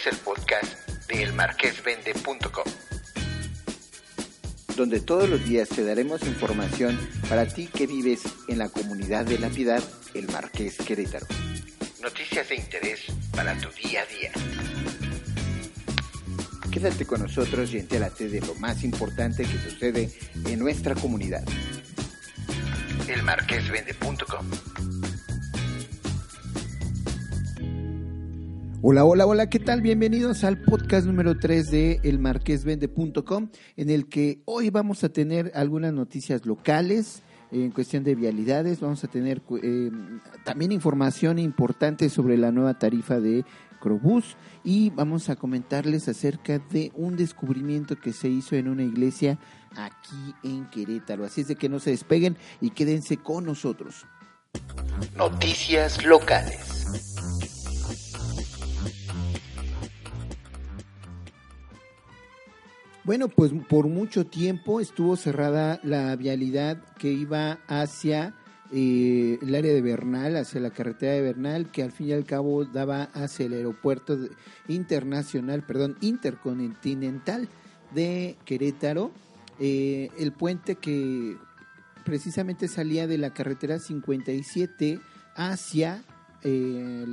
es el podcast de elmarquesvende.com, donde todos los días te daremos información para ti que vives en la comunidad de La Piedad, El Marqués Querétaro. Noticias de interés para tu día a día. Quédate con nosotros y entérate de lo más importante que sucede en nuestra comunidad. Elmarquesvende.com Hola, hola, hola, ¿qué tal? Bienvenidos al podcast número 3 de elmarquesvende.com, en el que hoy vamos a tener algunas noticias locales en cuestión de vialidades, vamos a tener eh, también información importante sobre la nueva tarifa de Crobús y vamos a comentarles acerca de un descubrimiento que se hizo en una iglesia aquí en Querétaro. Así es de que no se despeguen y quédense con nosotros. Noticias locales. Bueno, pues por mucho tiempo estuvo cerrada la vialidad que iba hacia eh, el área de Bernal, hacia la carretera de Bernal, que al fin y al cabo daba hacia el aeropuerto internacional, perdón, intercontinental de Querétaro. Eh, el puente que precisamente salía de la carretera 57 hacia eh,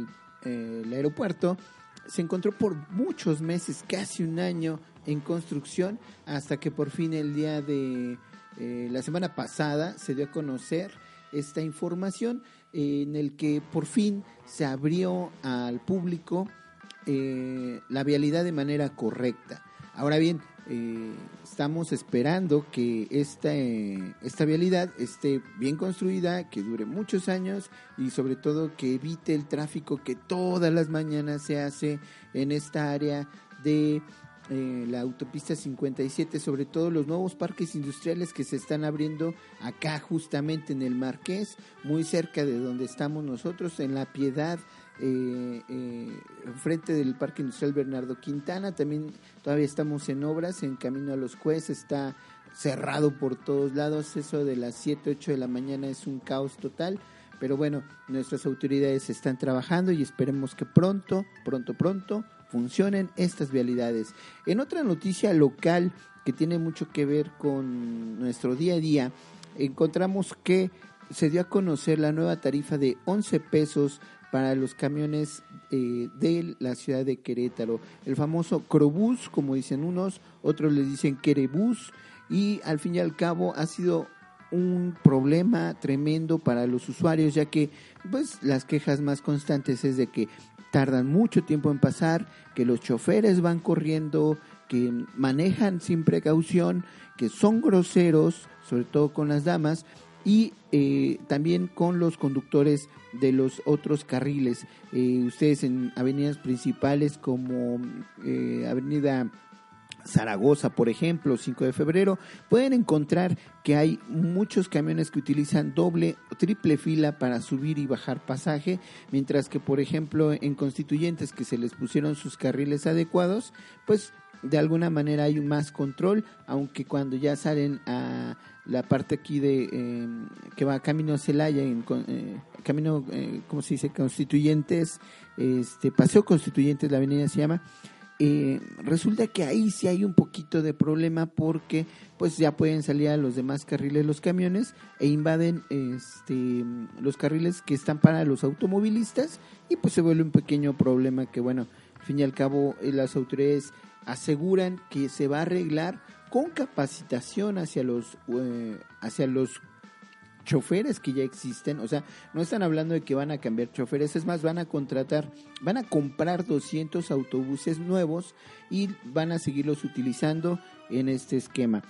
el aeropuerto, se encontró por muchos meses, casi un año, en construcción hasta que por fin el día de eh, la semana pasada se dio a conocer esta información en el que por fin se abrió al público eh, la vialidad de manera correcta. Ahora bien, eh, estamos esperando que esta, esta vialidad esté bien construida, que dure muchos años y sobre todo que evite el tráfico que todas las mañanas se hace en esta área de eh, la autopista 57, sobre todo los nuevos parques industriales que se están abriendo acá justamente en el Marqués, muy cerca de donde estamos nosotros, en La Piedad, eh, eh, frente del Parque Industrial Bernardo Quintana, también todavía estamos en obras, en camino a los jueces, está cerrado por todos lados, eso de las 7, 8 de la mañana es un caos total. Pero bueno, nuestras autoridades están trabajando y esperemos que pronto, pronto, pronto funcionen estas vialidades. En otra noticia local que tiene mucho que ver con nuestro día a día, encontramos que se dio a conocer la nueva tarifa de 11 pesos para los camiones eh, de la ciudad de Querétaro. El famoso Crobús, como dicen unos, otros le dicen Querebús, y al fin y al cabo ha sido un problema tremendo para los usuarios, ya que pues las quejas más constantes es de que tardan mucho tiempo en pasar, que los choferes van corriendo, que manejan sin precaución, que son groseros, sobre todo con las damas, y eh, también con los conductores de los otros carriles. Eh, ustedes en avenidas principales como eh, Avenida Zaragoza, por ejemplo, 5 de febrero, pueden encontrar que hay muchos camiones que utilizan doble o triple fila para subir y bajar pasaje, mientras que, por ejemplo, en constituyentes que se les pusieron sus carriles adecuados, pues de alguna manera hay más control, aunque cuando ya salen a la parte aquí de em, que va camino a Celaya, en, eh, camino, eh, ¿cómo se dice? Constituyentes, este paseo Constituyentes, la avenida se llama, eh, resulta que ahí sí hay un poquito de problema porque pues ya pueden salir a los demás carriles los camiones e invaden este, los carriles que están para los automovilistas y pues se vuelve un pequeño problema que bueno, al fin y al cabo eh, las autoridades aseguran que se va a arreglar con capacitación hacia los, eh, hacia los choferes que ya existen, o sea, no están hablando de que van a cambiar choferes, es más, van a contratar, van a comprar 200 autobuses nuevos y van a seguirlos utilizando en este esquema.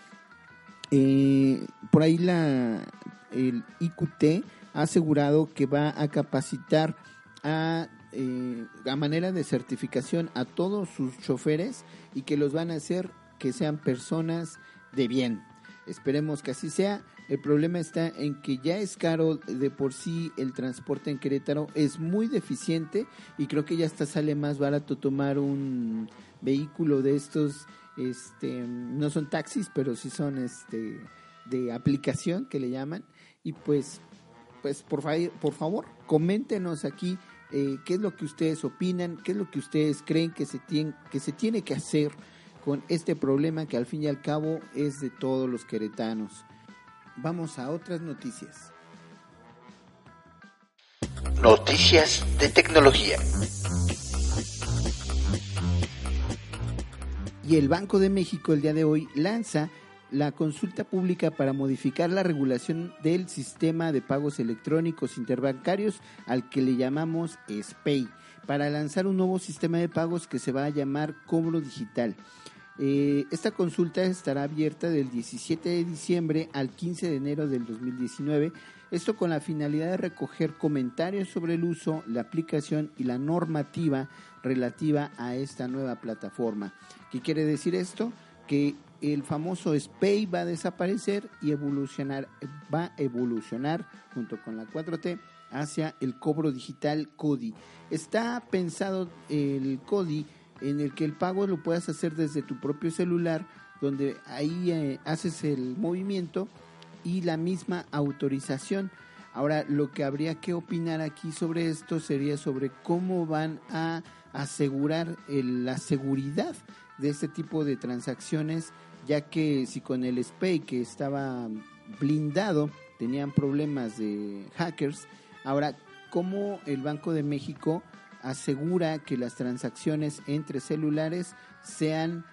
Eh, por ahí la, el IQT ha asegurado que va a capacitar a, eh, a manera de certificación a todos sus choferes y que los van a hacer que sean personas de bien. Esperemos que así sea. El problema está en que ya es caro de por sí el transporte en Querétaro, es muy deficiente y creo que ya hasta sale más barato tomar un vehículo de estos, este, no son taxis, pero sí son este de aplicación que le llaman y pues pues por, por favor coméntenos aquí eh, qué es lo que ustedes opinan, qué es lo que ustedes creen que se, tiene, que se tiene que hacer con este problema que al fin y al cabo es de todos los queretanos. Vamos a otras noticias. Noticias de tecnología. Y el Banco de México el día de hoy lanza la consulta pública para modificar la regulación del sistema de pagos electrónicos interbancarios al que le llamamos SPEI, para lanzar un nuevo sistema de pagos que se va a llamar cobro digital. Eh, esta consulta estará abierta del 17 de diciembre al 15 de enero del 2019, esto con la finalidad de recoger comentarios sobre el uso, la aplicación y la normativa relativa a esta nueva plataforma. ¿Qué quiere decir esto? Que el famoso SPAY va a desaparecer y evolucionar, va a evolucionar junto con la 4T hacia el cobro digital CODI. Está pensado el CODI en el que el pago lo puedas hacer desde tu propio celular, donde ahí eh, haces el movimiento y la misma autorización. Ahora, lo que habría que opinar aquí sobre esto sería sobre cómo van a asegurar la seguridad de este tipo de transacciones ya que si con el SPAY que estaba blindado tenían problemas de hackers, ahora cómo el Banco de México asegura que las transacciones entre celulares sean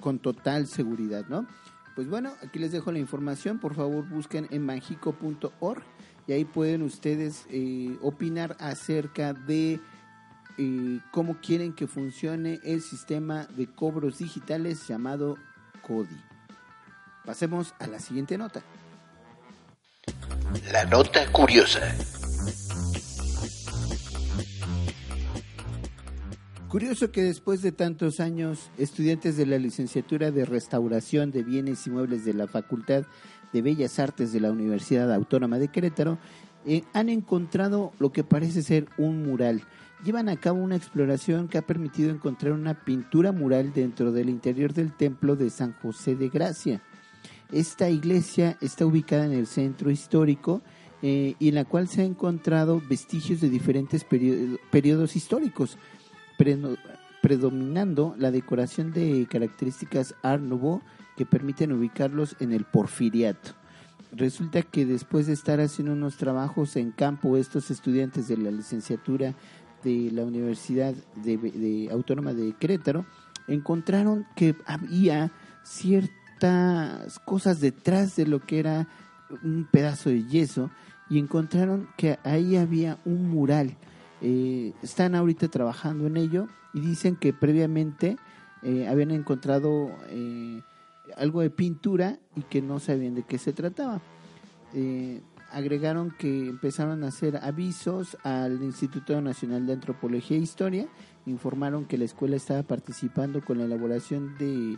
con total seguridad, ¿no? Pues bueno, aquí les dejo la información, por favor busquen en magico.org y ahí pueden ustedes eh, opinar acerca de eh, cómo quieren que funcione el sistema de cobros digitales llamado Pasemos a la siguiente nota. La nota curiosa. Curioso que después de tantos años, estudiantes de la licenciatura de Restauración de Bienes y Muebles de la Facultad de Bellas Artes de la Universidad Autónoma de Querétaro eh, han encontrado lo que parece ser un mural llevan a cabo una exploración que ha permitido encontrar una pintura mural dentro del interior del templo de San José de Gracia. Esta iglesia está ubicada en el centro histórico eh, y en la cual se han encontrado vestigios de diferentes periodos históricos, predominando la decoración de características Art Nouveau que permiten ubicarlos en el porfiriato. Resulta que después de estar haciendo unos trabajos en campo, estos estudiantes de la licenciatura de la Universidad de, Autónoma de Querétaro encontraron que había ciertas cosas detrás de lo que era un pedazo de yeso y encontraron que ahí había un mural. Eh, están ahorita trabajando en ello y dicen que previamente eh, habían encontrado eh, algo de pintura y que no sabían de qué se trataba. Agregaron que empezaron a hacer avisos al Instituto Nacional de Antropología e Historia, informaron que la escuela estaba participando con la elaboración de,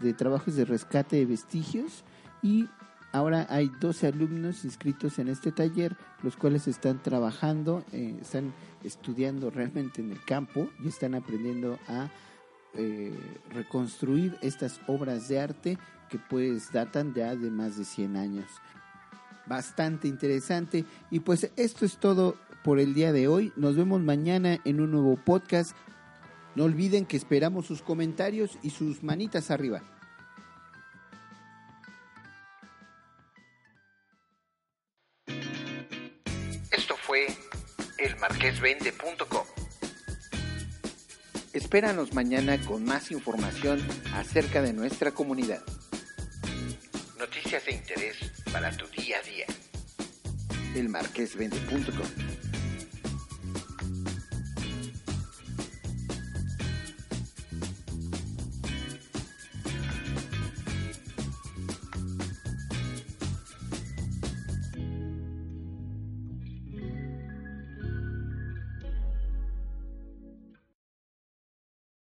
de, trabajos de rescate de vestigios y ahora hay 12 alumnos inscritos en este taller, los cuales están trabajando, eh, están estudiando realmente en el campo y están aprendiendo a eh, reconstruir estas obras de arte que pues datan ya de más de 100 años bastante interesante. Y pues esto es todo por el día de hoy. Nos vemos mañana en un nuevo podcast. No olviden que esperamos sus comentarios y sus manitas arriba. Fue elmarquesvende.com. Espéranos mañana con más información acerca de nuestra comunidad. Noticias de interés para tu día a día. Elmarquesvende.com